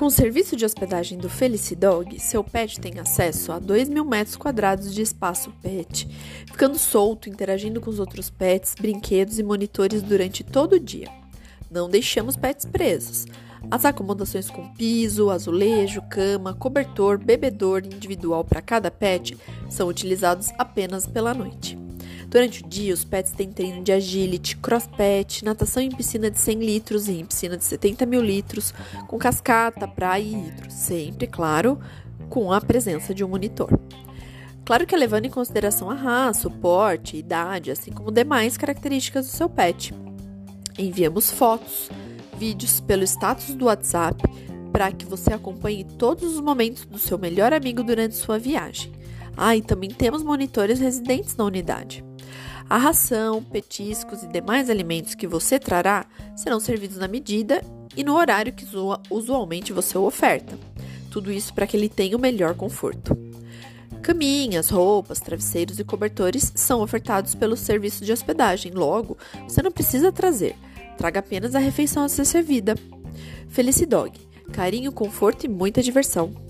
Com o serviço de hospedagem do Felicidog, seu pet tem acesso a 2 mil metros quadrados de espaço pet, ficando solto, interagindo com os outros pets, brinquedos e monitores durante todo o dia. Não deixamos pets presos. As acomodações com piso, azulejo, cama, cobertor, bebedor individual para cada pet são utilizados apenas pela noite. Durante o dia, os pets têm treino de agility, cross-pet, natação em piscina de 100 litros e em piscina de 70 mil litros, com cascata, praia e hidro, sempre, claro, com a presença de um monitor. Claro que é levando em consideração a raça, o porte, a idade, assim como demais características do seu pet. Enviamos fotos, vídeos pelo status do WhatsApp para que você acompanhe todos os momentos do seu melhor amigo durante sua viagem. Ah, e também temos monitores residentes na unidade. A ração, petiscos e demais alimentos que você trará serão servidos na medida e no horário que usualmente você oferta. Tudo isso para que ele tenha o melhor conforto. Caminhas, roupas, travesseiros e cobertores são ofertados pelo serviço de hospedagem. Logo, você não precisa trazer. Traga apenas a refeição a ser servida. Felicidog. Carinho, conforto e muita diversão.